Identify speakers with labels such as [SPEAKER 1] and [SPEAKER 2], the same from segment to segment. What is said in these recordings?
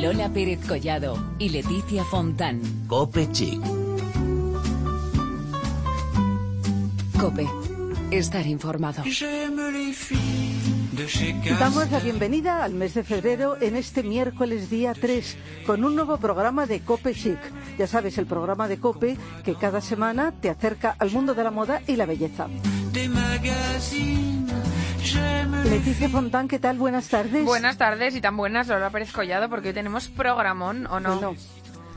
[SPEAKER 1] Lola Pérez Collado y Leticia Fontán.
[SPEAKER 2] Cope Chic.
[SPEAKER 1] Cope. Estar informado.
[SPEAKER 3] Damos la bienvenida al mes de febrero en este miércoles día 3 con un nuevo programa de Cope Chic. Ya sabes, el programa de Cope que cada semana te acerca al mundo de la moda y la belleza. Leticia Fontán, ¿qué tal? Buenas tardes.
[SPEAKER 4] Buenas tardes y tan buenas, Lola Pérez Collado, porque hoy tenemos programón, ¿o no?
[SPEAKER 3] Bueno,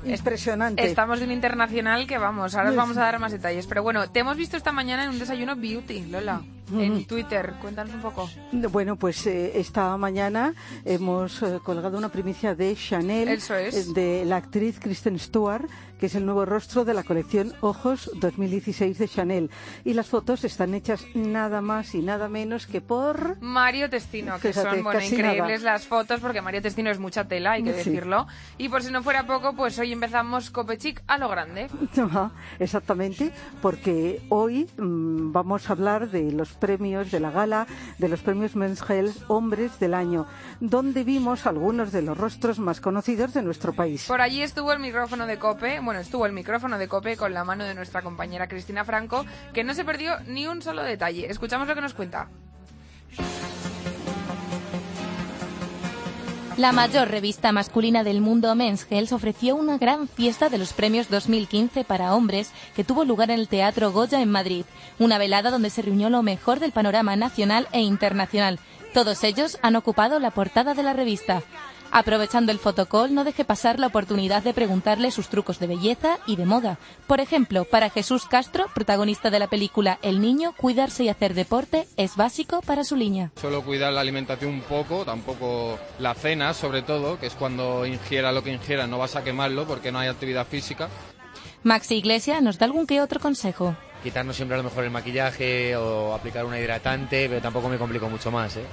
[SPEAKER 3] impresionante.
[SPEAKER 4] Estamos de un internacional que vamos, ahora os vamos a dar más detalles. Pero bueno, te hemos visto esta mañana en un desayuno beauty, Lola, en Twitter. Cuéntanos un poco.
[SPEAKER 3] Bueno, pues eh, esta mañana hemos eh, colgado una primicia de Chanel,
[SPEAKER 4] Eso es.
[SPEAKER 3] eh, de la actriz Kristen Stewart, que es el nuevo rostro de la colección Ojos 2016 de Chanel. Y las fotos están hechas nada más y nada menos que por...
[SPEAKER 4] Mario Testino, que
[SPEAKER 3] Fíjate,
[SPEAKER 4] son bueno, increíbles
[SPEAKER 3] nada.
[SPEAKER 4] las fotos, porque Mario Testino es mucha tela, hay que
[SPEAKER 3] Sí.
[SPEAKER 4] decirlo. Y por si no fuera poco, pues hoy empezamos Cope Chic a lo grande.
[SPEAKER 3] Exactamente, porque hoy mm, vamos a hablar de los premios de la gala, de los premios Men's Hombres del Año, donde vimos algunos de los rostros más conocidos de nuestro país.
[SPEAKER 4] Por allí estuvo el micrófono de Cope, bueno, estuvo el micrófono de Cope con la mano de nuestra compañera Cristina Franco, que no se perdió ni un solo detalle. Escuchamos lo que nos cuenta.
[SPEAKER 5] La mayor revista masculina del mundo, Men's Health, ofreció una gran fiesta de los premios 2015 para hombres que tuvo lugar en el Teatro Goya en Madrid. Una velada donde se reunió lo mejor del panorama nacional e internacional. Todos ellos han ocupado la portada de la revista. Aprovechando el fotocall, no deje pasar la oportunidad de preguntarle sus trucos de belleza y de moda. Por ejemplo, para Jesús Castro, protagonista de la película El Niño, cuidarse y hacer deporte es básico para su línea.
[SPEAKER 6] Solo cuidar la alimentación un poco, tampoco la cena, sobre todo, que es cuando ingiera lo que ingiera, no vas a quemarlo porque no hay actividad física.
[SPEAKER 5] Maxi Iglesia nos da algún que otro consejo.
[SPEAKER 7] quitarnos siempre a lo mejor el maquillaje o aplicar una hidratante, pero tampoco me complico mucho más, ¿eh?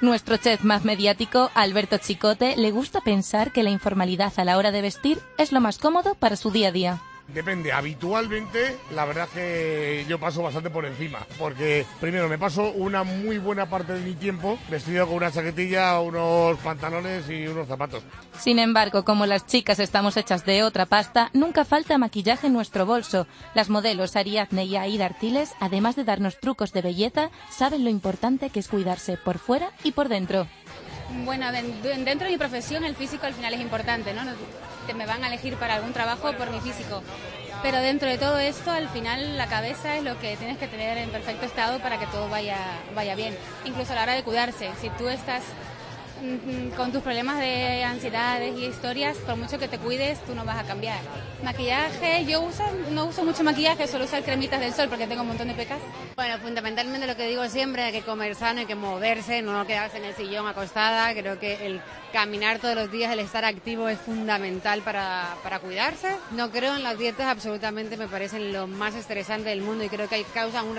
[SPEAKER 5] Nuestro chef más mediático, Alberto Chicote, le gusta pensar que la informalidad a la hora de vestir es lo más cómodo para su día a día.
[SPEAKER 8] Depende, habitualmente la verdad es que yo paso bastante por encima, porque primero me paso una muy buena parte de mi tiempo vestido con una chaquetilla, unos pantalones y unos zapatos.
[SPEAKER 5] Sin embargo, como las chicas estamos hechas de otra pasta, nunca falta maquillaje en nuestro bolso. Las modelos Ariadne y Aida Artiles, además de darnos trucos de belleza, saben lo importante que es cuidarse por fuera y por dentro.
[SPEAKER 9] Bueno, den- den- dentro de mi profesión el físico al final es importante, ¿no? Me van a elegir para algún trabajo por mi físico. Pero dentro de todo esto, al final la cabeza es lo que tienes que tener en perfecto estado para que todo vaya, vaya bien. Incluso a la hora de cuidarse. Si tú estás mm, con tus problemas de ansiedades y historias, por mucho que te cuides, tú no vas a cambiar. Maquillaje, yo uso, no uso mucho maquillaje, solo usar cremitas del sol porque tengo un montón de pecas.
[SPEAKER 10] Bueno, fundamentalmente lo que digo siempre, hay que comer sano, hay que moverse, no quedarse en el sillón acostada. Creo que el caminar todos los días, el estar activo es fundamental para, para cuidarse. No creo en las dietas, absolutamente me parecen lo más estresante del mundo y creo que causan un,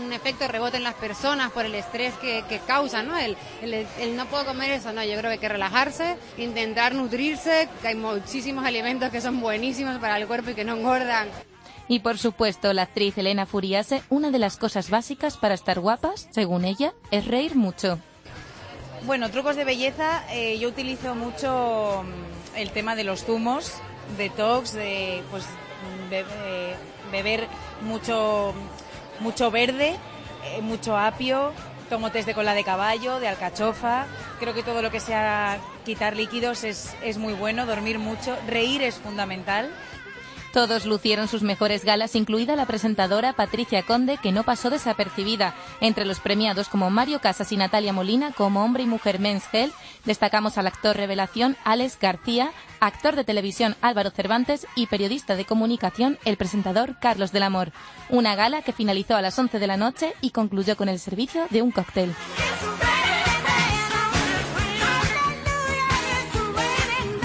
[SPEAKER 10] un efecto rebote en las personas por el estrés que, que causan, ¿no? El, el- el no puedo comer eso, no, yo creo que hay que relajarse, intentar nutrirse, que hay muchísimos alimentos que son buenísimos para el cuerpo y que no engordan.
[SPEAKER 5] Y por supuesto, la actriz Elena Furiase, una de las cosas básicas para estar guapas, según ella, es reír mucho.
[SPEAKER 11] Bueno, trucos de belleza, eh, yo utilizo mucho mm, el tema de los zumos, detox, de pues be- eh, beber mucho, mucho verde, eh, mucho apio, tomo test de cola de caballo, de alcachofa. Creo que todo lo que sea quitar líquidos es, es muy bueno, dormir mucho, reír es fundamental.
[SPEAKER 5] Todos lucieron sus mejores galas, incluida la presentadora Patricia Conde, que no pasó desapercibida. Entre los premiados como Mario Casas y Natalia Molina, como hombre y mujer Men's destacamos al actor revelación Alex García, actor de televisión Álvaro Cervantes y periodista de comunicación el presentador Carlos del Amor. Una gala que finalizó a las 11 de la noche y concluyó con el servicio de un cóctel.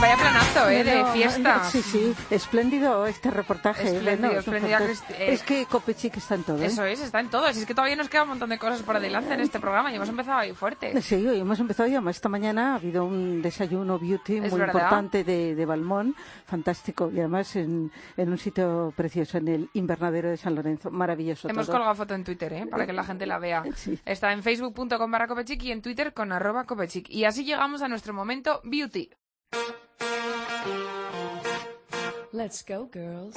[SPEAKER 4] Vaya planazo, ¿eh? De fiesta.
[SPEAKER 3] Sí, sí, espléndido este reportaje.
[SPEAKER 4] Espléndido, espléndida,
[SPEAKER 3] fantástico.
[SPEAKER 4] Cristi- eh,
[SPEAKER 3] Es que Copechic está en todo. ¿eh?
[SPEAKER 4] Eso es, está en todo. Es que todavía nos queda un montón de cosas por delante en este programa y hemos empezado ahí fuerte.
[SPEAKER 3] Sí, hoy hemos empezado ya. Esta mañana ha habido un desayuno beauty muy
[SPEAKER 4] verdad.
[SPEAKER 3] importante de, de Balmón, fantástico. Y además en, en un sitio precioso, en el invernadero de San Lorenzo. Maravilloso
[SPEAKER 4] Hemos
[SPEAKER 3] todo.
[SPEAKER 4] colgado foto en Twitter, ¿eh? Para que la gente la vea. Está en facebook.com barra copechic y en Twitter con arroba copechic. Y así llegamos a nuestro momento beauty.
[SPEAKER 1] Let's go, girls.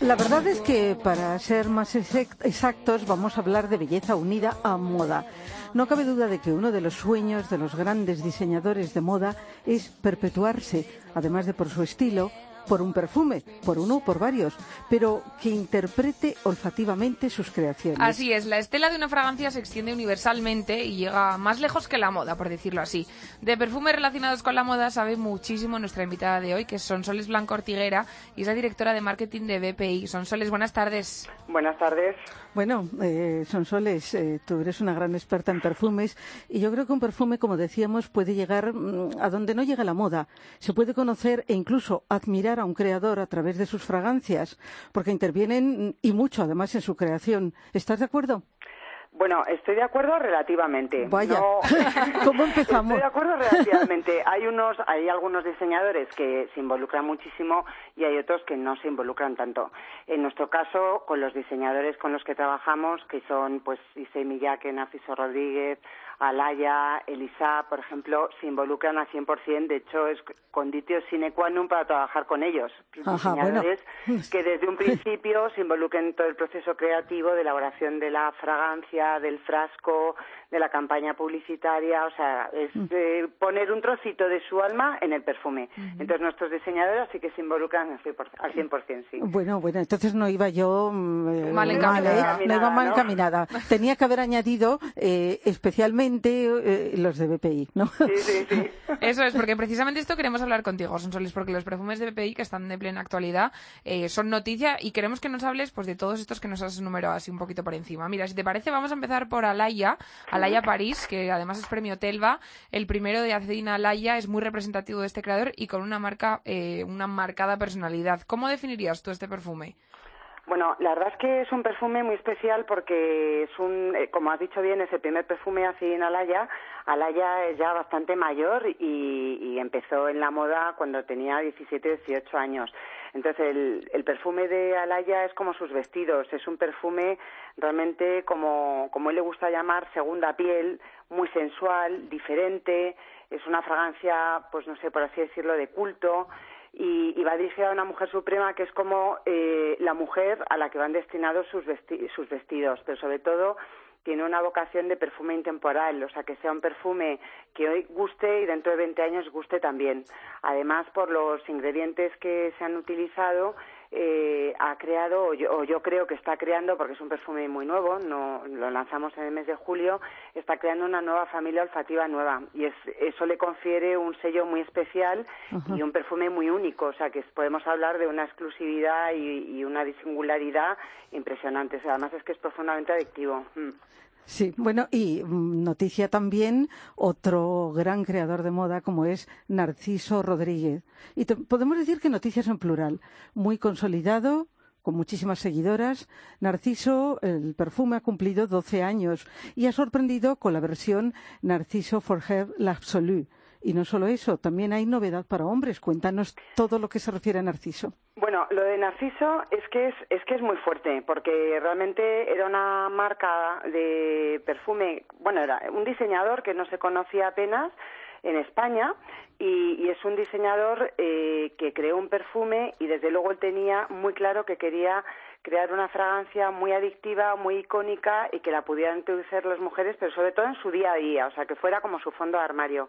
[SPEAKER 3] La verdad es que para ser más exactos vamos a hablar de belleza unida a moda. No cabe duda de que uno de los sueños de los grandes diseñadores de moda es perpetuarse, además de por su estilo, por un perfume, por uno o por varios, pero que interprete olfativamente sus creaciones.
[SPEAKER 4] Así es, la estela de una fragancia se extiende universalmente y llega más lejos que la moda, por decirlo así. De perfumes relacionados con la moda sabe muchísimo nuestra invitada de hoy, que es Sonsoles Blanco Ortiguera y es la directora de marketing de BPI. Sonsoles, buenas tardes.
[SPEAKER 2] Buenas tardes.
[SPEAKER 3] Bueno, eh, Sonsoles, eh, tú eres una gran experta en perfumes y yo creo que un perfume, como decíamos, puede llegar mm, a donde no llega la moda. Se puede conocer e incluso admirar a un creador a través de sus fragancias, porque intervienen y mucho además en su creación. ¿Estás de acuerdo?
[SPEAKER 2] Bueno, estoy de acuerdo relativamente.
[SPEAKER 3] Vaya, ¿cómo empezamos?
[SPEAKER 2] Estoy de acuerdo relativamente. Hay unos, hay algunos diseñadores que se involucran muchísimo y hay otros que no se involucran tanto. En nuestro caso, con los diseñadores con los que trabajamos, que son pues Issei Miyake, Narciso Rodríguez, Alaya, Elisa, por ejemplo, se involucran al 100%. De hecho, es conditio sine qua non para trabajar con ellos. diseñadores que desde un principio se involucren en todo el proceso creativo de elaboración de la fragancia, del frasco, de la campaña publicitaria. O sea, es mm. poner un trocito de su alma en el perfume. Entonces, nuestros diseñadores sí que se involucran al 100%, sí.
[SPEAKER 3] Bueno, bueno, entonces no iba yo
[SPEAKER 4] mm, eh, mal encaminada.
[SPEAKER 3] no iba mal encaminada. Tenía que haber añadido eh, especialmente eh, los de BPI, ¿no?
[SPEAKER 2] Sí, sí, sí.
[SPEAKER 4] Eso es, porque precisamente esto queremos hablar contigo, Sonsoles, porque los perfumes de BPI que están de plena actualidad eh, son noticia y queremos que nos hables pues de todos estos que nos has enumerado así un poquito por encima. Mira, si te parece, vamos a empezar por Alaya, Alaya París, que además es premio Telva. El primero de Acedina Alaya es muy representativo de este creador y con una marca, eh, una marcada personalidad. ¿Cómo definirías tú este perfume?
[SPEAKER 2] Bueno, la verdad es que es un perfume muy especial porque es un, eh, como has dicho bien, es el primer perfume así en Alaya. Alaya es ya bastante mayor y, empezó en la moda cuando tenía 17, 18 años. Entonces, el, el, perfume de Alaya es como sus vestidos, es un perfume realmente como, como él le gusta llamar, segunda piel, muy sensual, diferente, es una fragancia, pues no sé, por así decirlo, de culto y, va dirigida a una mujer suprema que es como eh, la mujer a la que van destinados sus, sus vestidos, pero sobre todo tiene una vocación de perfume intemporal, o sea, que sea un perfume que hoy guste y dentro de 20 años guste también. Además, por los ingredientes que se han utilizado, eh, ha creado, o yo, creo que está creando, porque es un perfume muy nuevo, no, lo lanzamos en el mes de julio, está creando una nueva familia olfativa nueva y eso le confiere un sello muy especial y un perfume muy único, o sea que podemos hablar de una exclusividad y, una singularidad impresionantes. Además es que es profundamente adictivo. Mm.
[SPEAKER 3] Sí, bueno, y mm, noticia también otro gran creador de moda como es Narciso Rodríguez. Y podemos decir que noticias en plural, muy consolidado, con muchísimas seguidoras. Narciso, el perfume ha cumplido 12 años y ha sorprendido con la versión Narciso for Her. Y no solo eso, también hay novedad para hombres. Cuéntanos todo lo que se refiere a Narciso.
[SPEAKER 2] Bueno, lo de Narciso es que es, es que es muy fuerte, porque realmente era una marca de perfume, bueno, era un diseñador que no se conocía apenas en España y, es un diseñador eh, que creó un perfume y desde luego él tenía muy claro que quería crear una fragancia muy adictiva, muy icónica y que la pudieran introducir las mujeres, pero sobre todo en su día a día, o sea, que fuera como su fondo de armario.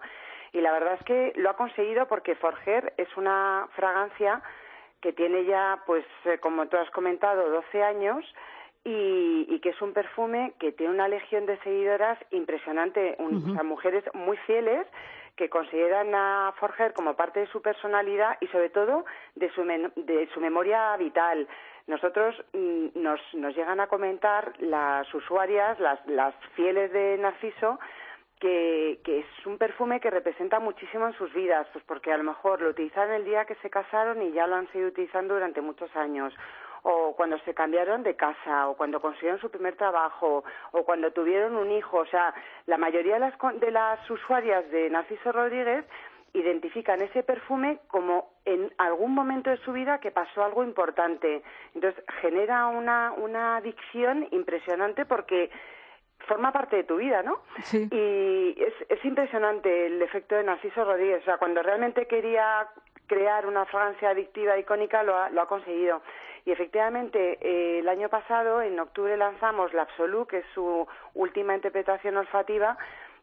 [SPEAKER 2] Y la verdad es que lo ha conseguido porque Forger es una fragancia que tiene ya, pues, eh, como tú has comentado, 12 años y, que es un perfume que tiene una legión de seguidoras impresionante, mujeres muy fieles que consideran a Forger como parte de su personalidad y sobre todo de su, de su memoria vital. Nosotros mm, nos, nos llegan a comentar las usuarias, las, las fieles de Narciso, que, que, es un perfume que representa muchísimo en sus vidas, pues porque a lo mejor lo utilizaron el día que se casaron y ya lo han seguido utilizando durante muchos años, o cuando se cambiaron de casa, o cuando consiguieron su primer trabajo, o cuando tuvieron un hijo. O sea, la mayoría de las, de las usuarias de Narciso Rodríguez identifican ese perfume como en algún momento de su vida que pasó algo importante. Entonces genera una, una adicción impresionante porque forma parte de tu vida, ¿no?
[SPEAKER 3] Sí.
[SPEAKER 2] Y es, es impresionante el efecto de Narciso Rodríguez. O sea, cuando realmente quería crear una fragancia adictiva icónica, lo ha, lo ha conseguido. Y efectivamente, eh, el año pasado, en octubre, lanzamos la Absolu, que es su última interpretación olfativa,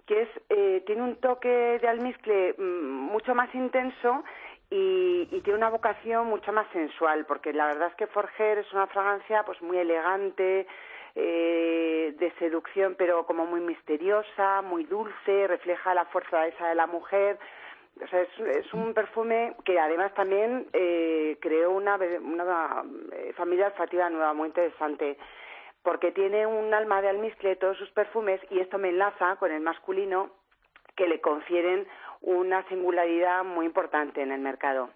[SPEAKER 2] que es, eh, tiene un toque de almizcle mm, mucho más intenso y, y, tiene una vocación mucho más sensual, porque la verdad es que Forger es una fragancia pues muy elegante, eh, de seducción, pero como muy misteriosa, muy dulce, refleja la fuerza esa de la mujer. O sea, es, es un perfume que además también eh, creó una, una eh, familia olfativa nueva, muy interesante porque tiene un alma de almizcle todos sus perfumes y esto me enlaza con el masculino que le confieren una singularidad muy importante en el mercado.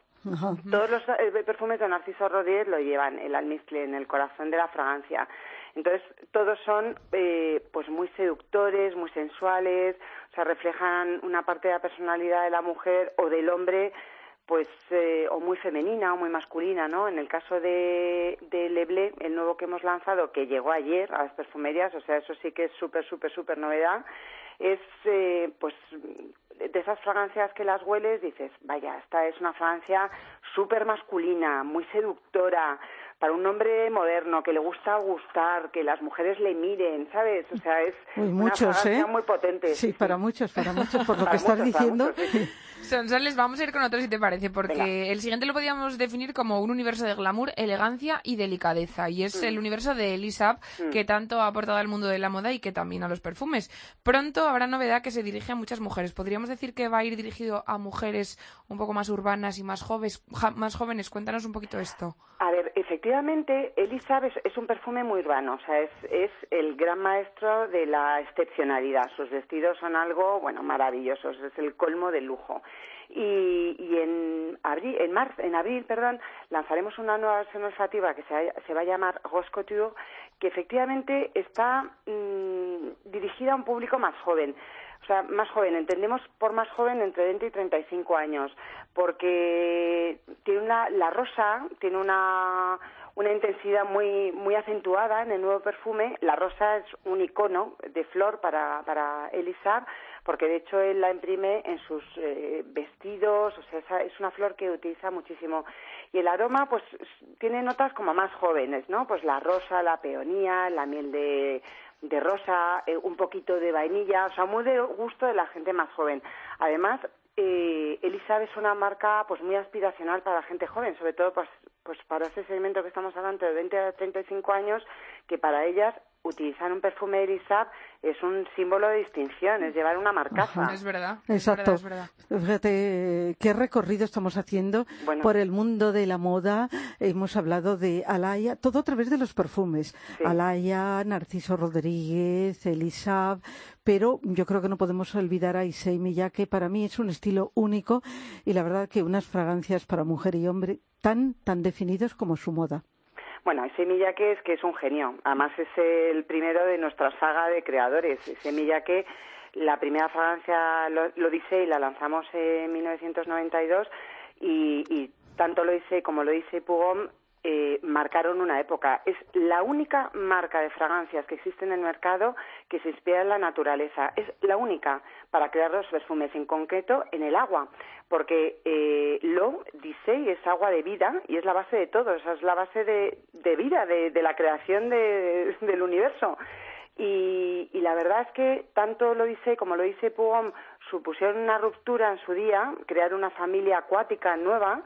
[SPEAKER 2] Todos los eh, perfumes de Narciso Rodríguez lo llevan el almizcle en el corazón de la fragancia. Entonces, todos son eh, pues muy seductores, muy sensuales, o sea, reflejan una parte de la personalidad de la mujer o del hombre pues eh, o muy femenina o muy masculina, ¿no? En el caso de, de Leblé, el nuevo que hemos lanzado, que llegó ayer a las perfumerías, o sea, eso sí que es súper, súper, súper novedad, es eh, pues de esas fragancias que las hueles dices, vaya, esta es una fragancia súper masculina, muy seductora, para un hombre moderno que le gusta gustar, que las mujeres le miren, ¿sabes? O sea, es
[SPEAKER 3] Uy,
[SPEAKER 2] una
[SPEAKER 3] muchos, ¿eh?
[SPEAKER 2] muy potente.
[SPEAKER 3] Sí, para muchos, para muchos, por lo que estás
[SPEAKER 2] muchos,
[SPEAKER 3] diciendo.
[SPEAKER 2] muchos, sí, sí.
[SPEAKER 4] Sonsoles, vamos a ir con otro si te parece, porque
[SPEAKER 2] Venga.
[SPEAKER 4] el siguiente lo podríamos definir como un universo de glamour, elegancia y delicadeza. Y es
[SPEAKER 2] Mm.
[SPEAKER 4] el universo de Elisab,
[SPEAKER 2] Mm.
[SPEAKER 4] que tanto ha aportado al mundo de la moda y que también a los perfumes. Pronto habrá novedad que se dirige a muchas mujeres. ¿Podríamos decir que va a ir dirigido a mujeres un poco más urbanas y más jóvenes? ja- más jóvenes? Cuéntanos un poquito esto.
[SPEAKER 2] A ver, efectivamente, Elisab es, un perfume muy urbano, o sea, es, el gran maestro de la excepcionalidad. Sus vestidos son algo, bueno, maravillosos, es el colmo del lujo. Y, y en abril, en marzo, en abril, perdón, lanzaremos una nueva versión olfativa que se, se va a llamar Rose Couture, que efectivamente está mm, dirigida a un público más joven. O sea, más joven, entendemos por más joven entre 20 y 35 años, porque tiene una, la rosa tiene una, una intensidad muy, muy acentuada en el nuevo perfume. La rosa es un icono de flor para, para Elisab, porque de hecho él la imprime en sus eh, vestidos, o sea, es una flor que utiliza muchísimo. Y el aroma, pues, tiene notas como más jóvenes, ¿no? Pues la rosa, la peonía, la miel de, de rosa, eh, un poquito de vainilla, o sea, muy de gusto de la gente más joven. Además, eh, es una marca pues muy aspiracional para la gente joven, sobre todo pues, pues para ese segmento que estamos hablando de 20 a 35 años, que para ellas utilizar un perfume de Elisab es un símbolo de distinción, es llevar una marcaza.
[SPEAKER 4] Es verdad.
[SPEAKER 3] Exacto.
[SPEAKER 4] Es verdad, es verdad.
[SPEAKER 3] Fíjate qué recorrido estamos haciendo
[SPEAKER 2] Bueno.
[SPEAKER 3] por el mundo de la moda. Hemos hablado de Alaya, todo a través de los perfumes.
[SPEAKER 2] Sí.
[SPEAKER 3] Alaya, Narciso Rodríguez, Elisab, pero yo creo que no podemos olvidar a Issei Miyake. Para mí es un estilo único y la verdad que unas fragancias para mujer y hombre tan, tan definidos como su moda.
[SPEAKER 2] Bueno, ese Miyake es que es un genio. Además es el primero de nuestra saga de creadores. Ese Miyake, la primera fragancia lo, lo dice y la lanzamos en 1992 y, y tanto lo dice como lo dice Pugom eh, marcaron una época. Es la única marca de fragancias que existe en el mercado que se inspira en la naturaleza. Es la única para crear los perfumes, en concreto en el agua, porque eh, lo dice es agua de vida y es la base de todo, esa es la base de, vida, de, de la creación de- del universo. Y, y la verdad es que tanto lo dice como lo dice Pugom supusieron una ruptura en su día, crear una familia acuática nueva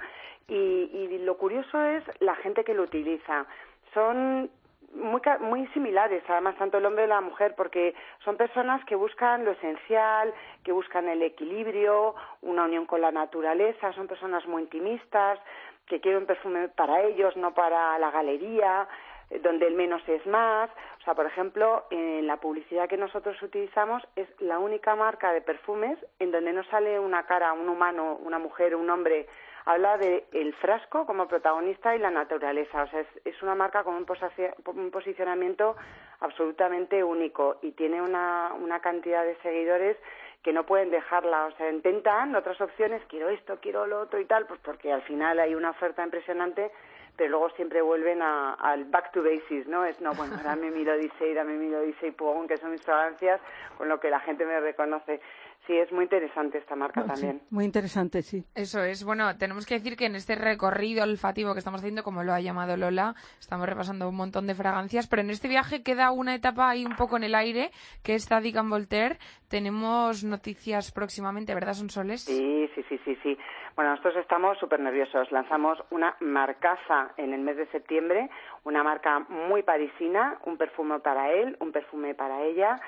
[SPEAKER 2] y, y lo curioso es la gente que lo utiliza. Son muy, muy similares, además, tanto el hombre y la mujer, porque son personas que buscan lo esencial, que buscan el equilibrio, una unión con la naturaleza, son personas muy intimistas, que quieren perfume para ellos, no para la galería, eh, donde el menos es más. O sea, por ejemplo, en la publicidad que nosotros utilizamos es la única marca de perfumes en donde no sale una cara, un humano, una mujer, un hombre. Habla de el frasco como protagonista y la naturaleza. O sea, es, una marca con un, un posicionamiento absolutamente único y tiene una, una cantidad de seguidores que no pueden dejarla, o sea, intentan otras opciones, quiero esto, quiero lo otro y tal, pues porque al final hay una oferta impresionante, pero luego siempre vuelven al back to basics, ¿no? Es, no, bueno, dame mi Odyssey, dame mi Odyssey Pugón, que son mis fragancias, con lo que la gente me reconoce. Sí, es muy interesante esta marca
[SPEAKER 3] Ah,
[SPEAKER 2] también.
[SPEAKER 3] sí, muy interesante, sí.
[SPEAKER 4] Eso es. Bueno, tenemos que decir que en este recorrido olfativo que estamos haciendo, como lo ha llamado Lola, estamos repasando un montón de fragancias, pero en este viaje queda una etapa ahí un poco en el aire, que es Zadig Voltaire. Tenemos noticias próximamente, ¿verdad, Sonsoles?
[SPEAKER 2] Sí, sí, sí, sí, sí. Bueno, nosotros estamos súper nerviosos. Lanzamos una marcaza en el mes de septiembre, una marca muy parisina, un perfume para él, un perfume para ella.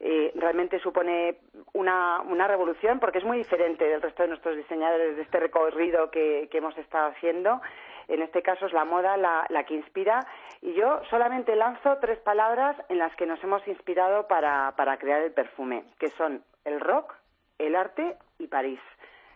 [SPEAKER 2] Eh, realmente supone una, una revolución porque es muy diferente del resto de nuestros diseñadores de este recorrido que, hemos estado haciendo. En este caso es la moda la, que inspira y yo solamente lanzo tres palabras en las que nos hemos inspirado para crear el perfume, que son el rock, el arte y París.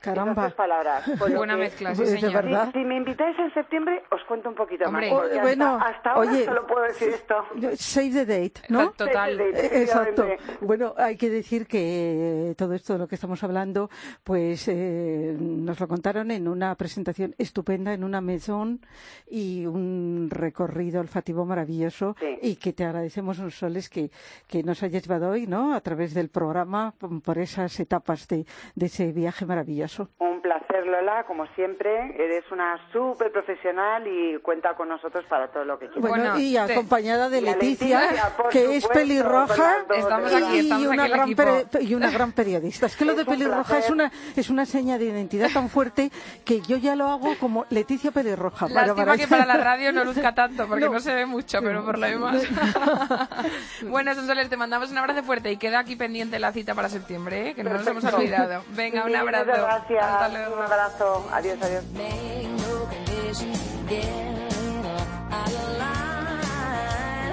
[SPEAKER 3] Caramba.
[SPEAKER 2] Palabras.
[SPEAKER 4] Buena
[SPEAKER 2] que-
[SPEAKER 4] mezcla, sí, señor.
[SPEAKER 3] verdad.
[SPEAKER 2] Si, si me invitáis en septiembre, os cuento un poquito
[SPEAKER 4] Hombre.
[SPEAKER 2] más. porque
[SPEAKER 3] bueno,
[SPEAKER 2] hasta, hasta ahora
[SPEAKER 3] oye,
[SPEAKER 2] solo puedo decir esto.
[SPEAKER 3] Save the date, ¿no?
[SPEAKER 4] Total.
[SPEAKER 3] Eh, Exacto.
[SPEAKER 2] efectivamente.
[SPEAKER 3] Bueno, hay que decir que todo esto de lo que estamos hablando, pues eh, nos lo contaron en una presentación estupenda en una maison y un recorrido olfativo maravilloso
[SPEAKER 2] Sí.
[SPEAKER 3] y que te agradecemos, Soles, que, que nos hayas llevado hoy, ¿no? A través del programa por por esas etapas de, de ese viaje maravilloso.
[SPEAKER 2] Un placer, Lola, como siempre. Eres una súper profesional y cuenta con nosotros para todo lo que quieras.
[SPEAKER 3] Bueno,
[SPEAKER 4] Bueno,
[SPEAKER 3] y
[SPEAKER 4] te-
[SPEAKER 3] acompañada de Leticia, que es pelirroja
[SPEAKER 4] Estamos aquí, estamos
[SPEAKER 3] y una
[SPEAKER 4] aquí
[SPEAKER 3] gran
[SPEAKER 4] equipo.
[SPEAKER 3] peri- y una gran periodista. Es que lo de
[SPEAKER 2] un
[SPEAKER 3] pelirroja es una es una seña de identidad tan fuerte que yo ya lo hago como Leticia pelirroja.
[SPEAKER 4] Lástima
[SPEAKER 3] para-
[SPEAKER 4] que para la radio no luzca tanto, porque no,
[SPEAKER 3] No.
[SPEAKER 4] se ve mucho, pero por lo demás. bueno, Sonsoles, te mandamos un abrazo fuerte y queda aquí pendiente la cita para septiembre, ¿eh? que no nos hemos olvidado. Venga, un abrazo.
[SPEAKER 2] Gracias.
[SPEAKER 4] Hasta luego.
[SPEAKER 2] Un abrazo. Adiós, adiós.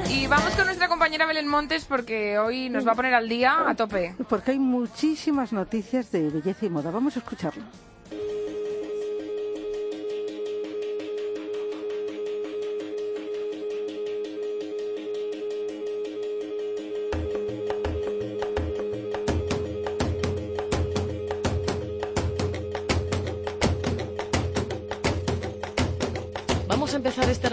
[SPEAKER 4] Y vamos con nuestra compañera Belén Montes porque hoy nos va a poner al día a tope.
[SPEAKER 3] Porque hay muchísimas noticias de belleza y moda. Vamos a escucharlo.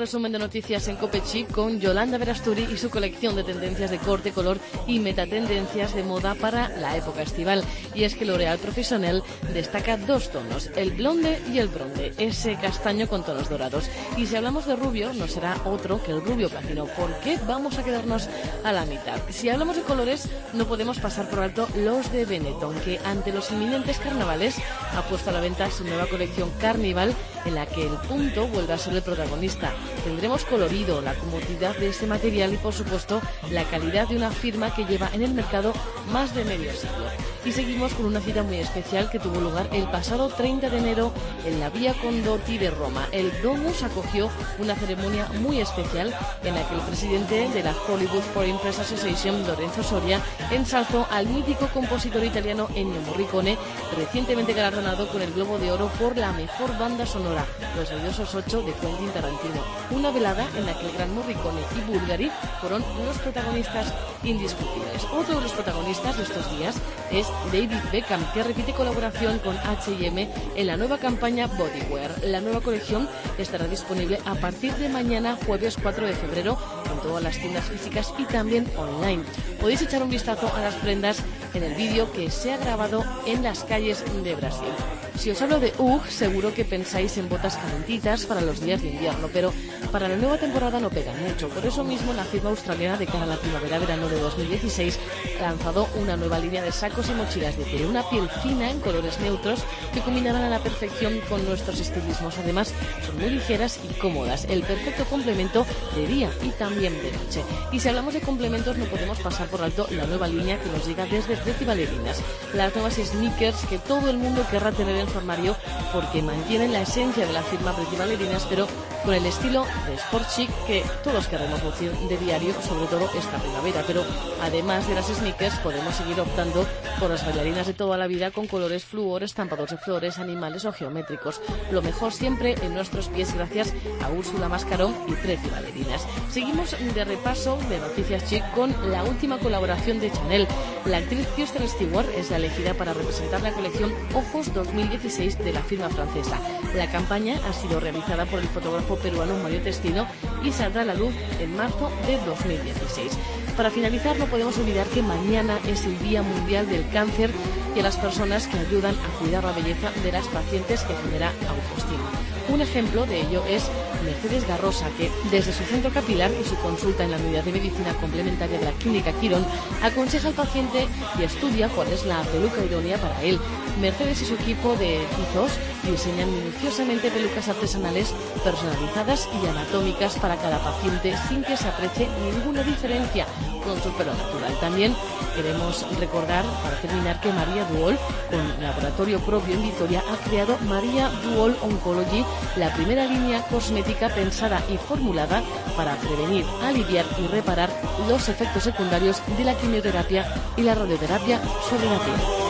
[SPEAKER 12] Resumen de noticias en Copechic con Yolanda Verasturi y su colección de tendencias de corte, color y metatendencias de moda para la época estival. Y es que L'Oréal Professionnel destaca dos tonos, el blonde y el bronde, ese castaño con tonos dorados. Y si hablamos de rubio, no será otro que el rubio platino. ¿Por qué vamos a quedarnos a la mitad? Si hablamos de colores, no podemos pasar por alto los de Benetton, que ante los inminentes carnavales ha puesto a la venta su nueva colección Carnival, en la que el punto vuelve a ser el protagonista. Tendremos colorido, la comodidad de este material y, por supuesto, la calidad de una firma que lleva en el mercado más de medio siglo. Y seguimos con una cita muy especial que tuvo lugar el pasado 30 de enero en la Vía Condotti de Roma. El Domus acogió una ceremonia muy especial en la que el presidente de la Hollywood Foreign Press Association, Lorenzo Soria, ensalzó al mítico compositor italiano Ennio Morricone, recientemente galardonado con el Globo de Oro por la mejor banda sonora, Los odiosos 8 de Quentin Tarantino. Una velada en la que el gran Morricone y Bulgari fueron los protagonistas indiscutibles. Otro de los protagonistas de estos días es David Beckham, que repite colaboración con H&M en la nueva campaña Bodywear. La nueva colección estará disponible a partir de mañana, jueves 4 de febrero, en todas las tiendas físicas y también online. Podéis echar un vistazo a las prendas en el vídeo que se ha grabado en las calles de Brasil. Si os hablo de UGG, seguro que pensáis en botas calentitas para los días de invierno, pero para la nueva temporada no pegan mucho. Por eso mismo, la firma australiana de cara a la primavera-verano de 2016 ha lanzado una nueva línea de sacos y mochilas de piel, una piel fina en colores neutros que combinarán a la perfección con nuestros estilismos. Además, son muy ligeras y cómodas, el perfecto complemento de día y también de noche. Y si hablamos de complementos, no podemos pasar por alto la nueva línea que nos llega desde Preti Bailarinas, las nuevas sneakers que todo el mundo querrá tener en su armario porque mantienen la esencia de la firma principal de líneas, pero con el estilo de sport chic que todos queremos lucir de diario, sobre todo esta primavera. Pero además de las sneakers, podemos seguir optando por las bailarinas de toda la vida con colores fluor, estampados de flores, animales o geométricos. Lo mejor siempre en nuestros pies gracias a Úrsula Mascarón y Pretty Bailarinas. Seguimos de repaso de Noticias Chic con la última colaboración de Chanel. La actriz Kirsten Stewart es la elegida para representar la colección Ojos 2016 de la firma francesa. La campaña ha sido realizada por el fotógrafo peruano Mario Testino y saldrá a la luz en marzo de 2016. Para finalizar, no podemos olvidar que mañana es el Día Mundial del Cáncer y a las personas que ayudan a cuidar la belleza de las pacientes que genera autoestima. Un ejemplo de ello es Mercedes Garrosa, que desde su centro capilar y su consulta en la unidad de medicina complementaria de la clínica Quirón aconseja al paciente y estudia cuál es la peluca idónea para él. Mercedes y su equipo de tizos diseñan minuciosamente pelucas artesanales personalizadas y anatómicas para cada paciente sin que se aprecie ninguna diferencia con su pelo natural. También queremos recordar, para terminar, que María Duol, con laboratorio propio en Vitoria, ha creado María Duol Oncology, la primera línea cosmética pensada y formulada para prevenir, aliviar y reparar los efectos secundarios de la quimioterapia y la radioterapia sobre la piel.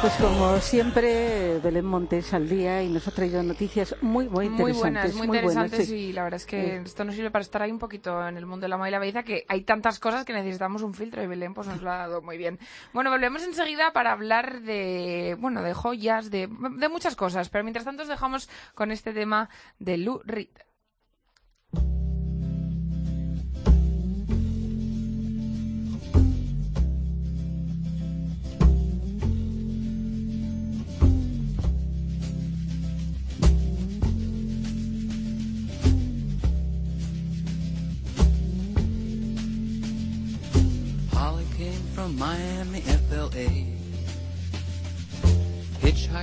[SPEAKER 3] Pues como siempre, Belén Montes al día y nos ha traído noticias muy, muy interesantes.
[SPEAKER 4] Muy buenas, muy, interesantes
[SPEAKER 3] sí.
[SPEAKER 4] y la verdad es que
[SPEAKER 3] Sí.
[SPEAKER 4] esto nos sirve para estar ahí un poquito en el mundo de la moda y la belleza que hay tantas cosas que necesitamos un filtro y Belén pues nos lo ha dado muy bien. Bueno, volvemos enseguida para hablar de, bueno, de joyas, de, de muchas cosas, pero mientras tanto os dejamos con este tema de Lou Reed.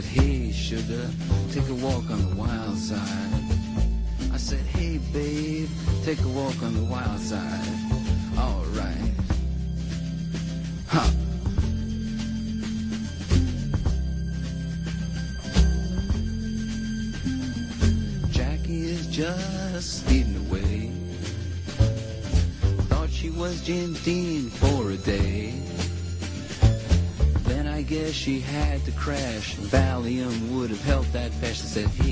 [SPEAKER 13] said, hey, sugar, take a walk on the wild side. I said, hey, babe, take a walk on the wild side. She had to crash. Valium would have helped that. I said, hey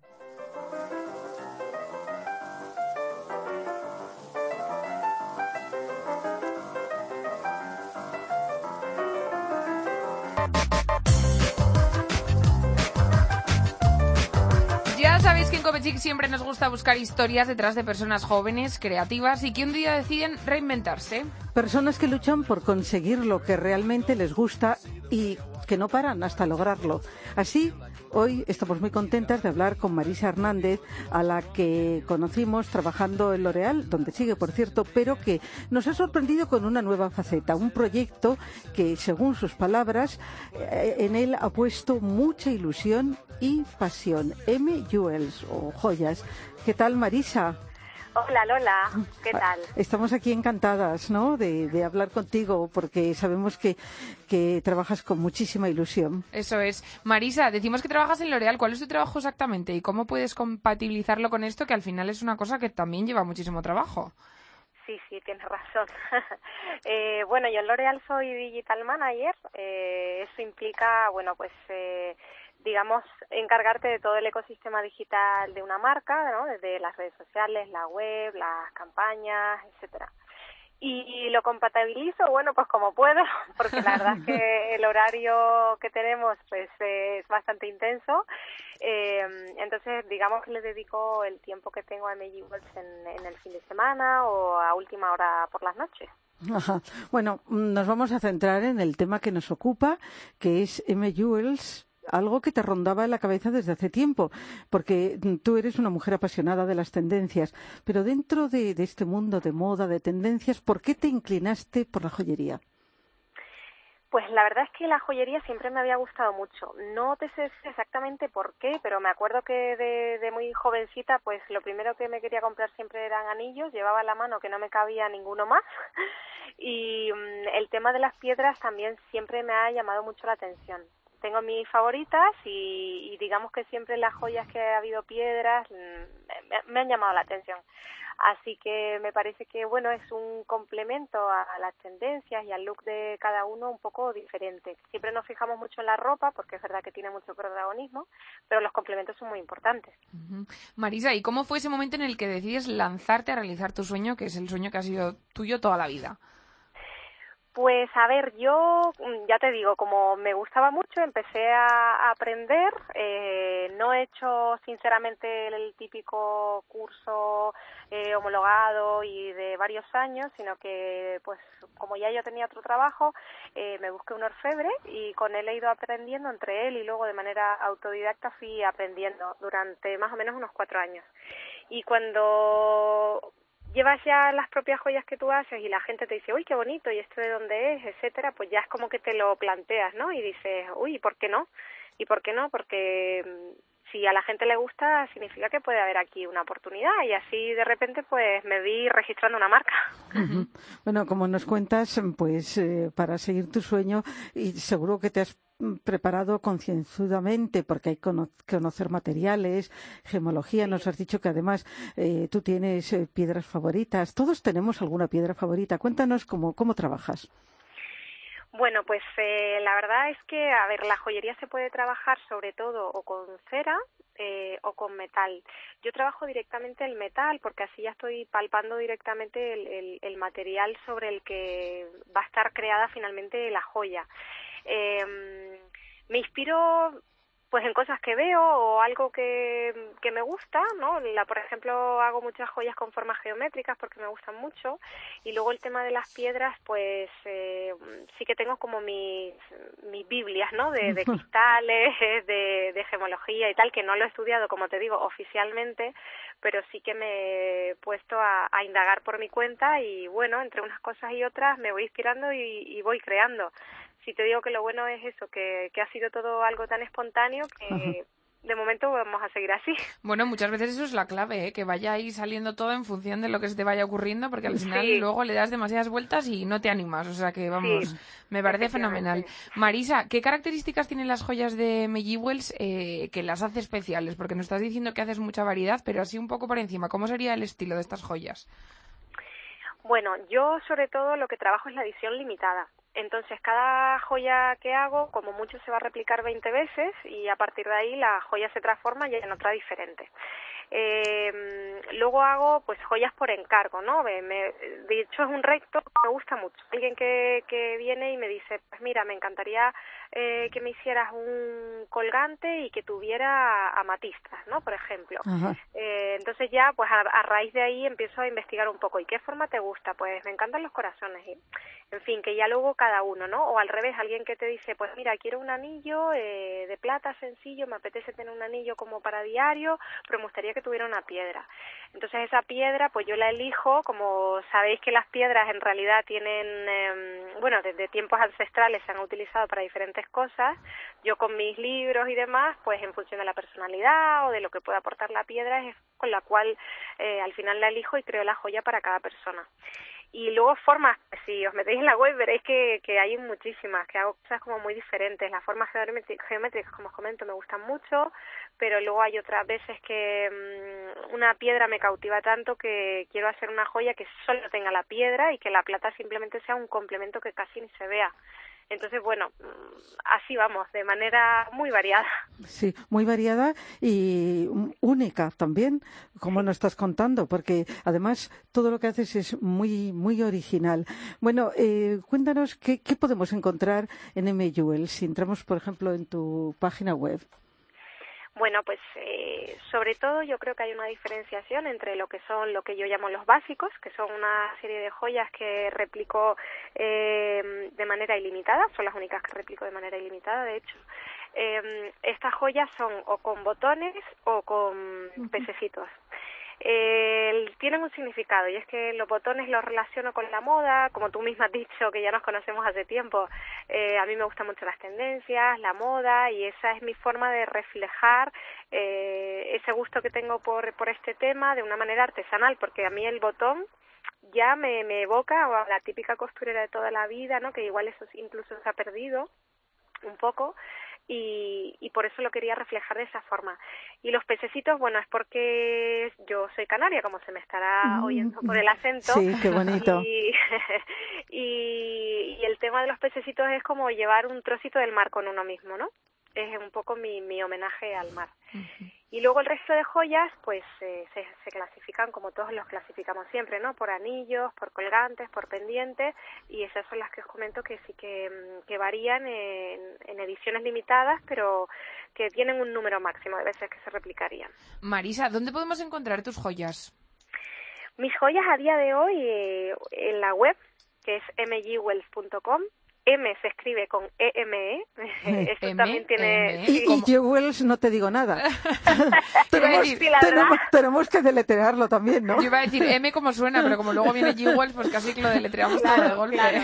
[SPEAKER 4] Siempre nos gusta buscar historias detrás de personas jóvenes, creativas y que un día deciden reinventarse.
[SPEAKER 3] Personas que luchan por conseguir lo que realmente les gusta y que no paran hasta lograrlo. Así, hoy estamos muy contentas de hablar con Marisa Hernández, a la que conocimos trabajando en L'Oreal, donde sigue, por cierto, pero que nos ha sorprendido con una nueva faceta, un proyecto que, según sus palabras, eh, en él ha puesto mucha ilusión y pasión. M. Jewels, o joyas. ¿Qué tal, Marisa?
[SPEAKER 14] Hola Lola, ¿qué tal?
[SPEAKER 3] Estamos aquí encantadas, ¿no? De, de hablar contigo porque sabemos que, que trabajas con muchísima ilusión.
[SPEAKER 4] Eso es. Marisa, decimos que trabajas en L'Oreal. ¿Cuál es tu trabajo exactamente y cómo puedes compatibilizarlo con esto que al final es una cosa que también lleva muchísimo trabajo?
[SPEAKER 14] Sí, sí, tienes razón. eh, bueno, yo en L'Oreal soy Digital Manager. Eh, eso implica, bueno, pues... Eh, digamos, encargarte de todo el ecosistema digital de una marca, ¿no? Desde las redes sociales, la web, las campañas, etcétera. Y lo compatibilizo, bueno, pues como puedo, porque la verdad es que el horario que tenemos pues es bastante intenso. Eh, entonces, digamos que le dedico el tiempo que tengo a MG Worlds en, en el fin de semana o a última hora por las noches.
[SPEAKER 3] Ajá. Bueno, nos vamos a centrar en el tema que nos ocupa, que es M. Jewels, algo que te rondaba en la cabeza desde hace tiempo, porque tú eres una mujer apasionada de las tendencias, pero dentro de, este mundo de moda, de tendencias, ¿por qué te inclinaste por la joyería?
[SPEAKER 14] Pues la verdad es que la joyería siempre me había gustado mucho. No te sé exactamente por qué, pero me acuerdo que de, de muy jovencita, pues lo primero que me quería comprar siempre eran anillos, llevaba la mano que no me cabía ninguno más. Y um, el tema de las piedras también siempre me ha llamado mucho la atención tengo mis favoritas y, y, digamos que siempre las joyas que ha habido piedras me, me, han llamado la atención. Así que me parece que bueno es un complemento a, las tendencias y al look de cada uno un poco diferente. Siempre nos fijamos mucho en la ropa porque es verdad que tiene mucho protagonismo, pero los complementos son muy importantes.
[SPEAKER 4] Marisa, ¿y cómo fue ese momento en el que decides lanzarte a realizar tu sueño, que es el sueño que ha sido tuyo toda la vida?
[SPEAKER 14] Pues a ver, yo ya te digo, como me gustaba mucho, empecé a aprender. Eh, no he hecho sinceramente el típico curso eh, homologado y de varios años, sino que pues como ya yo tenía otro trabajo, eh, me busqué un orfebre y con él he ido aprendiendo entre él y luego de manera autodidacta fui aprendiendo durante más o menos unos cuatro años. Y cuando llevas ya las propias joyas que tú haces y la gente te dice, uy, qué bonito, y esto de dónde es, etcétera, pues ya es como que te lo planteas, ¿no? Y dices, uy, ¿por qué no? ¿Y por qué no? Porque si a la gente le gusta, significa que puede haber aquí una oportunidad y así de repente pues me vi registrando una marca.
[SPEAKER 3] Uh -huh. Bueno, como nos cuentas, pues eh, para seguir tu sueño y seguro que te has preparado concienzudamente porque hay que conocer materiales, gemología. Nos has dicho que además eh, tú tienes eh, piedras favoritas. Todos tenemos alguna piedra favorita. Cuéntanos cómo, cómo trabajas.
[SPEAKER 14] Bueno, pues eh, la verdad es que, a ver, la joyería se puede trabajar sobre todo o con cera eh, o con metal. Yo trabajo directamente el metal porque así ya estoy palpando directamente el, material sobre el que va a estar creada finalmente la joya. Eh, me inspiro pues en cosas que veo o algo que, que me gusta, ¿no? La, por ejemplo, hago muchas joyas con formas geométricas porque me gustan mucho y luego el tema de las piedras, pues eh, sí que tengo como mis, mis biblias, ¿no? De, de cristales, de, de gemología y tal, que no lo he estudiado, como te digo, oficialmente, pero sí que me he puesto a, a indagar por mi cuenta y bueno, entre unas cosas y otras me voy inspirando y, y voy creando si te digo que lo bueno es eso, que, que ha sido todo algo tan espontáneo que de momento vamos a seguir así.
[SPEAKER 4] Bueno, muchas veces eso es la clave, ¿eh? que vaya ahí saliendo todo en función de lo que se te vaya ocurriendo, porque al final
[SPEAKER 14] Sí.
[SPEAKER 4] luego le das demasiadas vueltas y no te animas. O sea que vamos,
[SPEAKER 14] Sí,
[SPEAKER 4] me parece fenomenal. Marisa, ¿qué características tienen las joyas de Maggie Wells eh, que las hace especiales? Porque nos estás diciendo que haces mucha variedad, pero así un poco por encima, ¿cómo sería el estilo de estas joyas?
[SPEAKER 14] Bueno, yo sobre todo lo que trabajo es la edición limitada. Entonces, cada joya que hago, como mucho, se va a replicar 20 veces y a partir de ahí la joya se transforma ya en otra diferente. Eh, luego hago pues joyas por encargo, ¿no? Me- me- de hecho es un reto que me gusta mucho. Alguien que, que viene y me dice, pues mira, me encantaría eh, que me hicieras un colgante y que tuviera amatistas, ¿no? Por ejemplo. Eh, entonces ya, pues a, a raíz de ahí empiezo a investigar un poco. ¿Y qué forma te gusta? Pues me encantan los corazones. Y, en fin, que ya luego cada uno, ¿no? O al revés, alguien que te dice, pues mira, quiero un anillo eh, de plata sencillo, me apetece tener un anillo como para diario, pero me gustaría que tuviera una piedra. Entonces esa piedra, pues yo la elijo, como sabéis que las piedras en realidad tienen, eh, bueno, desde tiempos ancestrales se han utilizado para diferentes cosas. Yo con mis libros y demás, pues en función de la personalidad o de lo que pueda aportar la piedra, es con la cual eh, al final la elijo y creo la joya para cada persona. Y luego formas, si os metéis en la web veréis que, que hay muchísimas, que hago cosas como muy diferentes. Las formas geométricas, como os comento, me gustan mucho, pero luego hay otras veces que mm, una piedra me cautiva tanto que quiero hacer una joya que solo tenga la piedra y que la plata simplemente sea un complemento que casi ni se vea. Entonces, bueno, mm, así vamos, de manera muy variada.
[SPEAKER 3] Sí, muy variada y única también, como nos estás contando, porque además todo lo que haces es muy, muy original. Bueno, eh, cuéntanos qué, qué podemos encontrar en M. Jewel si entramos, por ejemplo, en tu página web.
[SPEAKER 14] Bueno, pues eh, sobre todo yo creo que hay una diferenciación entre lo que son lo que yo llamo los básicos, que son una serie de joyas que replico eh, de manera ilimitada, son las únicas que replico de manera ilimitada, de hecho. Eh, estas joyas son o con botones o con pececitos. Eh, tienen un significado y es que los botones los relaciono con la moda, como tú misma has dicho que ya nos conocemos hace tiempo. Eh, a mí me gustan mucho las tendencias, la moda y esa es mi forma de reflejar eh, ese gusto que tengo por, por este tema de una manera artesanal, porque a mí el botón ya me, me evoca a la típica costurera de toda la vida, ¿no? Que igual eso incluso se ha perdido un poco y, y por eso lo quería reflejar de esa forma. Y los pececitos, bueno, es porque yo soy canaria, como se me estará oyendo por el acento.
[SPEAKER 3] sí, qué bonito.
[SPEAKER 14] Y, y, y el tema de los pececitos es como llevar un trocito del mar con uno mismo, ¿no? Es un poco mi, mi homenaje al mar. Y luego el resto de joyas, pues eh, se, se clasifican como todos los clasificamos siempre, ¿no? Por anillos, por colgantes, por pendientes, y esas son las que os comento que sí que, mm, que varían en, en ediciones limitadas, pero que tienen un número máximo de veces que se replicarían.
[SPEAKER 4] Marisa, ¿dónde podemos encontrar tus joyas?
[SPEAKER 14] Mis joyas a día de hoy eh, en la web, que es mgwells.com, M se escribe con EME, esto
[SPEAKER 4] M,
[SPEAKER 14] también tiene... Sí.
[SPEAKER 3] Y, y Jewels no te digo nada. Tenemos, que deletrearlo también, ¿no?
[SPEAKER 4] Yo iba a decir M como suena, pero como luego viene G-Wells, pues casi que lo deletreamos todo de golpe.
[SPEAKER 14] claro.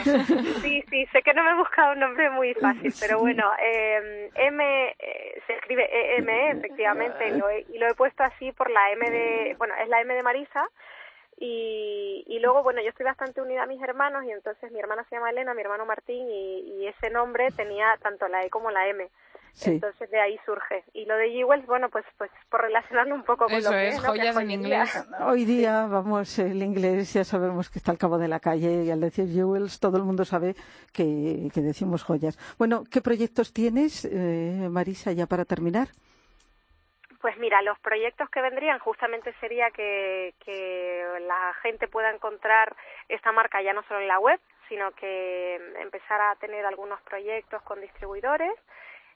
[SPEAKER 14] Sí, sí, sé que no me he buscado un nombre muy fácil, pero bueno, eh, M eh, se escribe EME, efectivamente, y lo, he, y lo he puesto así por la M de, bueno, es la M de Marisa, y, y luego, bueno, yo estoy bastante unida a mis hermanos, y entonces mi hermana se llama Elena, mi hermano Martín, y, y ese nombre tenía tanto la E como la M.
[SPEAKER 3] Sí.
[SPEAKER 14] Entonces de ahí surge. Y lo de Jewels, bueno, pues pues por relacionarlo un poco con
[SPEAKER 4] Eso
[SPEAKER 14] lo que
[SPEAKER 4] es,
[SPEAKER 14] es, ¿no? Que
[SPEAKER 4] joyas en inglés.
[SPEAKER 3] Hoy día, vamos, el inglés ya sabemos que está al cabo de la calle y al decir jewels todo el mundo sabe que, que decimos joyas. Bueno, ¿qué proyectos tienes, eh, Marisa, ya para terminar?
[SPEAKER 14] Pues mira, los proyectos que vendrían justamente sería que, que la gente pueda encontrar esta marca ya no solo en la web, sino que empezar a tener algunos proyectos con distribuidores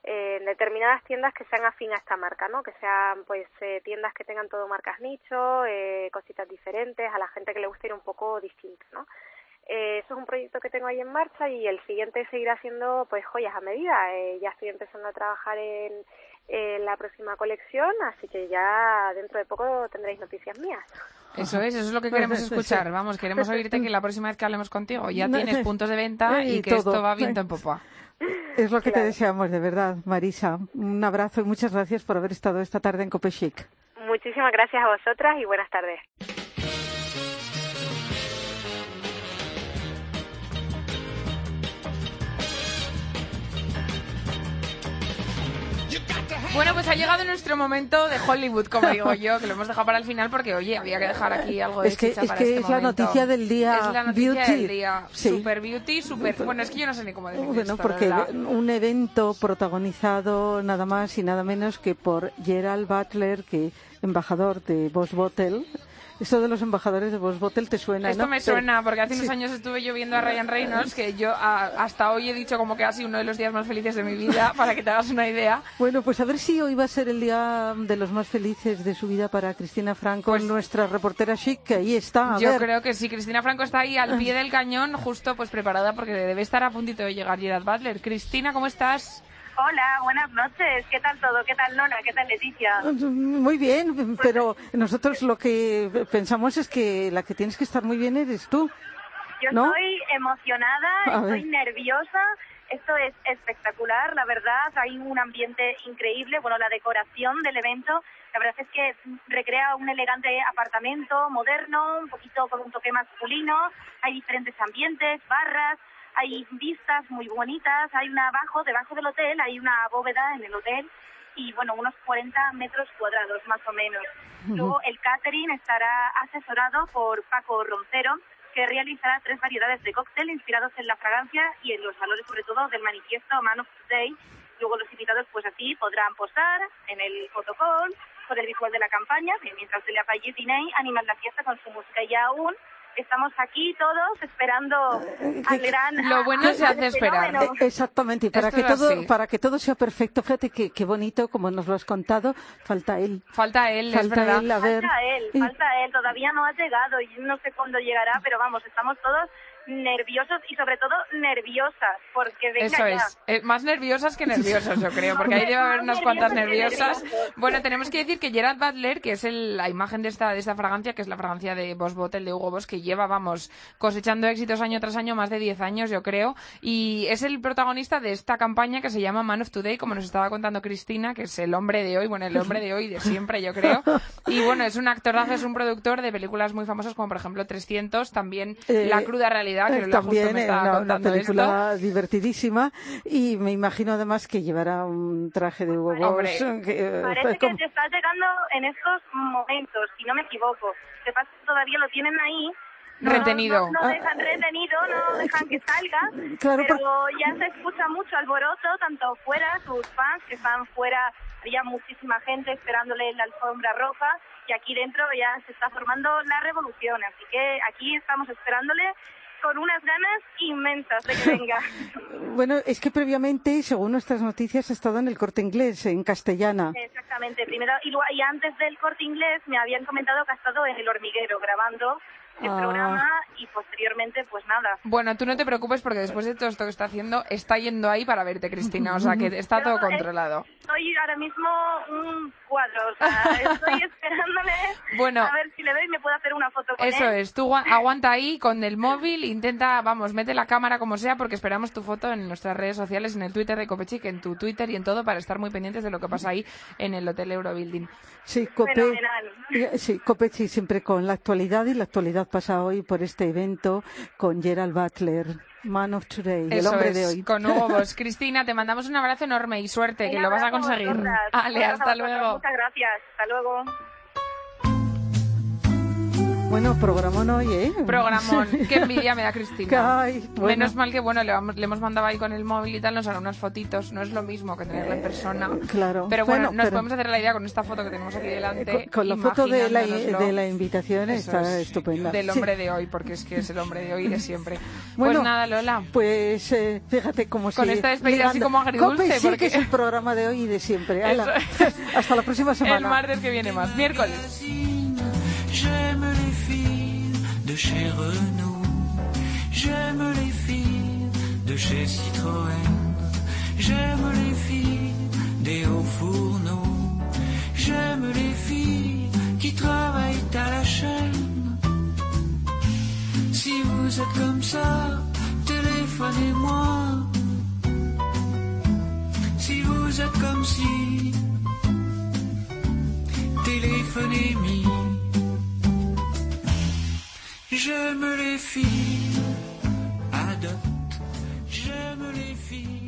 [SPEAKER 14] eh, en determinadas tiendas que sean afín a esta marca, ¿no? Que sean pues eh, tiendas que tengan todo marcas nicho, eh, cositas diferentes, a la gente que le guste ir un poco distinto, ¿no? Eh, eso es un proyecto que tengo ahí en marcha y el siguiente seguirá siendo pues joyas a medida. Eh, ya estoy empezando a trabajar en, en la próxima colección, así que ya dentro de poco tendréis noticias mías.
[SPEAKER 4] Eso es, eso es lo que queremos escuchar. Vamos, queremos oírte que la próxima vez que hablemos contigo ya tienes puntos de venta y, que
[SPEAKER 3] todo.
[SPEAKER 4] esto va viento en popa.
[SPEAKER 3] Es lo que te deseamos, de verdad, Marisa. Un abrazo y muchas gracias por haber estado esta tarde en Cope Chic.
[SPEAKER 14] Muchísimas gracias a vosotras y buenas tardes.
[SPEAKER 4] Bueno, pues ha llegado nuestro momento de Hollywood, como digo yo, que lo hemos dejado para el final porque, oye, había que dejar aquí algo de
[SPEAKER 3] Es que,
[SPEAKER 4] chicha
[SPEAKER 3] es,
[SPEAKER 4] para
[SPEAKER 3] que
[SPEAKER 4] este
[SPEAKER 3] es la
[SPEAKER 4] momento.
[SPEAKER 3] noticia del día
[SPEAKER 4] Es la noticia
[SPEAKER 3] beauty.
[SPEAKER 4] del día.
[SPEAKER 3] Sí.
[SPEAKER 4] Super beauty, super... Bueno, es que yo no sé ni cómo definir
[SPEAKER 3] Bueno,
[SPEAKER 4] esto,
[SPEAKER 3] porque
[SPEAKER 4] la verdad.
[SPEAKER 3] un evento protagonizado nada más y nada menos que por Gerald Butler, que embajador de Boss Bottle. Esto de los embajadores de Boss Bottle te suena,
[SPEAKER 4] Esto
[SPEAKER 3] ¿no?
[SPEAKER 4] me suena, porque hace unos
[SPEAKER 3] Sí.
[SPEAKER 4] años estuve yo viendo a Ryan Reynolds, que yo a- hasta hoy he dicho como que ha sido uno de los días más felices de mi vida, para que te hagas una idea.
[SPEAKER 3] Bueno, pues a ver si hoy va a ser el día de los más felices de su vida para Cristina Franco, nuestra reportera chic, que ahí está. A
[SPEAKER 4] Pues yo
[SPEAKER 3] ver.
[SPEAKER 4] creo que sí, Cristina Franco está ahí al pie del cañón, justo pues preparada, porque debe estar a puntito de llegar Gerard Butler. Cristina, ¿cómo estás?
[SPEAKER 15] Hola, buenas noches. ¿Qué tal todo? ¿Qué tal Nona? ¿Qué tal Leticia?
[SPEAKER 3] Muy bien, pero nosotros lo que pensamos es que la que tienes que estar muy bien eres tú.
[SPEAKER 15] Yo
[SPEAKER 3] ¿no?
[SPEAKER 15] estoy emocionada,
[SPEAKER 3] A
[SPEAKER 15] estoy
[SPEAKER 3] ver.
[SPEAKER 15] nerviosa. Esto es espectacular, la verdad. Hay un ambiente increíble. Bueno, la decoración del evento, la verdad es que recrea un elegante apartamento moderno, un poquito con un toque masculino. Hay diferentes ambientes, barras, hay vistas muy bonitas. Hay una abajo, debajo del hotel, hay una bóveda en el hotel y bueno, unos 40 metros cuadrados más o menos. Luego el catering estará asesorado por Paco Roncero, que realizará tres variedades de cóctel inspirados en la fragancia y en los valores sobre todo del manifiesto Man of Today. Luego los invitados pues así podrán posar en el fotocall, con el visual de la campaña, mientras de la Paille Diney animan la fiesta con su música y aún estamos aquí todos esperando al gran...
[SPEAKER 4] Lo bueno se hace esperar.
[SPEAKER 15] fenómeno.
[SPEAKER 3] Exactamente, y para
[SPEAKER 4] Esto
[SPEAKER 3] que
[SPEAKER 4] es
[SPEAKER 3] todo
[SPEAKER 4] así.
[SPEAKER 3] para que todo sea perfecto, fíjate que qué bonito como nos lo has contado, falta él.
[SPEAKER 4] Falta él, es
[SPEAKER 3] Falta
[SPEAKER 4] verdad.
[SPEAKER 3] él, a ver.
[SPEAKER 15] Falta él, falta él, todavía no ha llegado y no sé cuándo llegará, pero vamos, estamos todos nerviosos y sobre todo nerviosas, porque venga
[SPEAKER 4] Eso
[SPEAKER 15] ya.
[SPEAKER 4] es. Eh, más nerviosas que nerviosas, yo creo, porque ahí debe haber unas cuantas nerviosas. Bueno, tenemos que decir que Gerard Butler, que es el- la imagen de esta, de esta fragancia, que es la fragancia de Boss Bottle de Hugo Boss, que lleva, vamos, cosechando éxitos año tras año, más de 10 años, yo creo, y es el protagonista de esta campaña que se llama Man of Today, como nos estaba contando Cristina, que es el hombre de hoy, bueno, el hombre de hoy de siempre, yo creo. Y bueno, es un actorazo, es un productor de películas muy famosas, como por ejemplo 300, también
[SPEAKER 3] Eh,
[SPEAKER 4] La cruda realidad, que
[SPEAKER 3] eh,
[SPEAKER 4] Lola justo
[SPEAKER 3] también
[SPEAKER 4] me
[SPEAKER 3] una, una película
[SPEAKER 4] esto.
[SPEAKER 3] divertidísima y me imagino además que llevará un traje de Hugo Boss que, eh,
[SPEAKER 15] Parece
[SPEAKER 3] fue
[SPEAKER 15] que te está llegando en estos momentos, si no me equivoco. Que pasa todavía lo tienen ahí. No-
[SPEAKER 4] Retenido.
[SPEAKER 15] No, no dejan retenido, no dejan que salga.
[SPEAKER 3] Claro,
[SPEAKER 15] pero ya se escucha mucho alboroto, tanto fuera, sus fans que están fuera, había muchísima gente esperándole en la alfombra roja y aquí dentro ya se está formando la revolución. Así que aquí estamos esperándole con unas ganas inmensas de que venga.
[SPEAKER 3] Bueno, es que previamente, según nuestras noticias, ha estado en el Corte Inglés, en castellana.
[SPEAKER 15] Exactamente. Primero, y, y antes del corte inglés me habían comentado que ha estado en el hormiguero grabando el
[SPEAKER 3] Ah.
[SPEAKER 15] programa y posteriormente, pues nada.
[SPEAKER 4] Bueno, tú no te preocupes porque después de todo esto que está haciendo, está yendo ahí para verte, Cristina. O sea, que está todo controlado.
[SPEAKER 15] Soy ahora mismo un cuadro, o sea, estoy esperándole
[SPEAKER 4] Bueno.
[SPEAKER 15] a ver si le veo y me puedo hacer una foto con
[SPEAKER 4] Eso
[SPEAKER 15] él.
[SPEAKER 4] es, tú gua- aguanta ahí con el móvil, intenta, vamos, mete la cámara como sea porque esperamos tu foto en nuestras redes sociales, en el Twitter de Copechic, en tu Twitter y en todo para estar muy pendientes de lo que pasa ahí en el Hotel Eurobuilding.
[SPEAKER 3] Sí, Cope,
[SPEAKER 15] Fenomenal.
[SPEAKER 3] sí, Cope sí, siempre con la actualidad y la actualidad pasa hoy por este evento con Gerald Butler, Man of Today, el hombre
[SPEAKER 4] es,
[SPEAKER 3] de hoy.
[SPEAKER 4] con Hugo Boss. Cristina, te mandamos un abrazo enorme y suerte, que lo vas a conseguir.
[SPEAKER 15] vosotras.
[SPEAKER 4] Ale,
[SPEAKER 15] Un abrazo
[SPEAKER 4] hasta luego.
[SPEAKER 15] Muchas gracias. Hasta luego.
[SPEAKER 3] Bueno, programón hoy, ¿eh?
[SPEAKER 4] Programón. Qué envidia me da Cristina.
[SPEAKER 3] Ay, bueno.
[SPEAKER 4] Menos mal que, bueno, le, vamos- le hemos mandado ahí con el móvil y tal, nos hará unas fotitos. No es lo mismo que tenerla en persona.
[SPEAKER 3] Claro.
[SPEAKER 4] Pero bueno,
[SPEAKER 3] Bueno,
[SPEAKER 4] nos
[SPEAKER 3] pero-
[SPEAKER 4] podemos hacer la idea con esta foto que tenemos aquí delante.
[SPEAKER 3] Con, con la foto de la, de la invitación
[SPEAKER 4] Eso
[SPEAKER 3] está
[SPEAKER 4] es,
[SPEAKER 3] estupenda.
[SPEAKER 4] Del
[SPEAKER 3] Sí.
[SPEAKER 4] hombre de hoy, porque es que es el hombre de hoy de siempre.
[SPEAKER 3] Bueno,
[SPEAKER 4] pues nada, Lola.
[SPEAKER 3] Pues eh, fíjate cómo
[SPEAKER 4] Con
[SPEAKER 3] sigue
[SPEAKER 4] esta despedida así como agridulce,
[SPEAKER 3] Cope sí
[SPEAKER 4] porque-
[SPEAKER 3] que es el programa de hoy y de siempre. Hasta la próxima
[SPEAKER 4] El
[SPEAKER 3] semana.
[SPEAKER 4] martes que viene más. Miércoles.
[SPEAKER 16] J'aime les filles de chez Renault. J'aime les filles de chez Citroën. J'aime les filles des hauts fourneaux. J'aime les filles qui travaillent à la chaîne. Si vous êtes comme ça, téléphonez-moi. Si vous êtes comme si, téléphonez-moi. J'aime les filles, adopte. J'aime les filles.